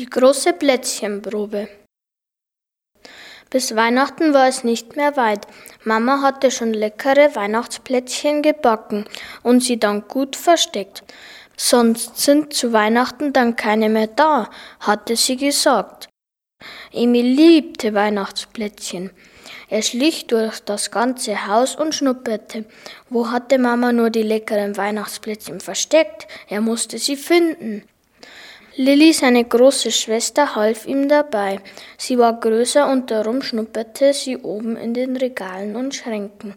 Die große Plätzchenprobe. Bis Weihnachten war es nicht mehr weit. Mama hatte schon leckere Weihnachtsplätzchen gebacken und sie dann gut versteckt. Sonst sind zu Weihnachten dann keine mehr da, hatte sie gesagt. Emil liebte Weihnachtsplätzchen. Er schlich durch das ganze Haus und schnupperte. Wo hatte Mama nur die leckeren Weihnachtsplätzchen versteckt? Er musste sie finden. Lilly, seine große Schwester, half ihm dabei. Sie war größer und darum schnupperte sie oben in den Regalen und Schränken.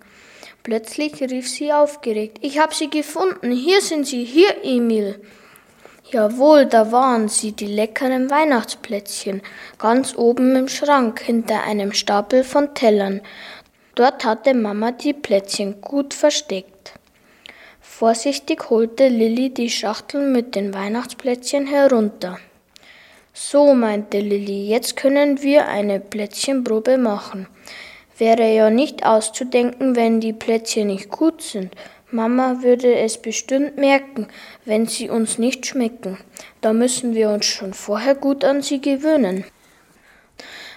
Plötzlich rief sie aufgeregt, ich hab sie gefunden, hier sind sie, hier, Emil. Jawohl, da waren sie, die leckeren Weihnachtsplätzchen, ganz oben im Schrank hinter einem Stapel von Tellern. Dort hatte Mama die Plätzchen gut versteckt. Vorsichtig holte Lilli die Schachtel mit den Weihnachtsplätzchen herunter. So, meinte Lilli, jetzt können wir eine Plätzchenprobe machen. Wäre ja nicht auszudenken, wenn die Plätzchen nicht gut sind. Mama würde es bestimmt merken, wenn sie uns nicht schmecken. Da müssen wir uns schon vorher gut an sie gewöhnen.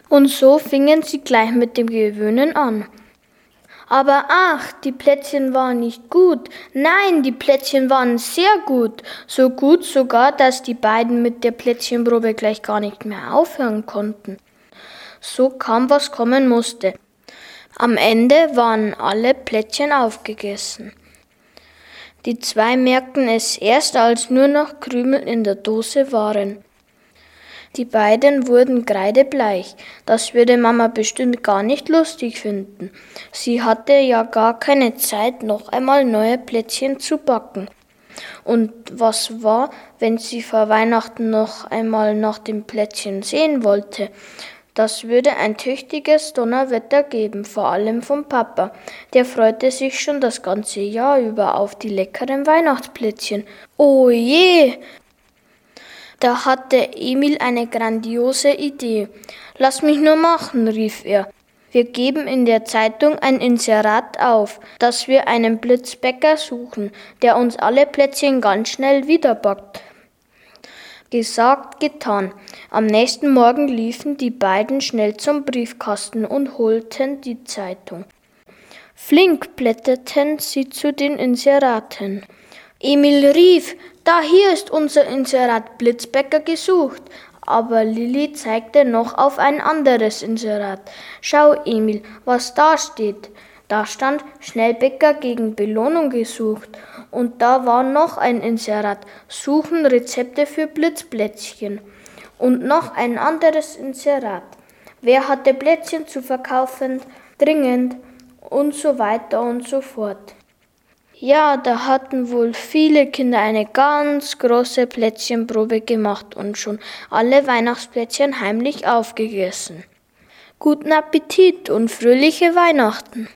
Und so fingen sie gleich mit dem Gewöhnen an. Aber ach, die Plätzchen waren nicht gut. Nein, die Plätzchen waren sehr gut. So gut sogar, dass die beiden mit der Plätzchenprobe gleich gar nicht mehr aufhören konnten. So kam, was kommen musste. Am Ende waren alle Plätzchen aufgegessen. Die zwei merkten es erst, als nur noch Krümel in der Dose waren. Die beiden wurden kreidebleich. Das würde Mama bestimmt gar nicht lustig finden. Sie hatte ja gar keine Zeit, noch einmal neue Plätzchen zu backen. Und was war, wenn sie vor Weihnachten noch einmal nach dem Plätzchen sehen wollte? Das würde ein tüchtiges Donnerwetter geben, vor allem vom Papa. Der freute sich schon das ganze Jahr über auf die leckeren Weihnachtsplätzchen. Oh je! Da hatte Emil eine grandiose Idee. Lass mich nur machen, rief er. Wir geben in der Zeitung ein Inserat auf, dass wir einen Blitzbäcker suchen, der uns alle Plätzchen ganz schnell wiederbackt. Gesagt, getan. Am nächsten Morgen liefen die beiden schnell zum Briefkasten und holten die Zeitung. Flink blätterten sie zu den Inseraten. Emil rief, da hier ist unser Inserat Blitzbäcker gesucht. Aber Lilli zeigte noch auf ein anderes Inserat. Schau, Emil, was da steht. Da stand Schnellbäcker gegen Belohnung gesucht. Und da war noch ein Inserat. Suchen Rezepte für Blitzplätzchen. Und noch ein anderes Inserat. Wer hatte Plätzchen zu verkaufen? Dringend. Und so weiter und so fort. Ja, da hatten wohl viele Kinder eine ganz große Plätzchenprobe gemacht und schon alle Weihnachtsplätzchen heimlich aufgegessen. Guten Appetit und fröhliche Weihnachten!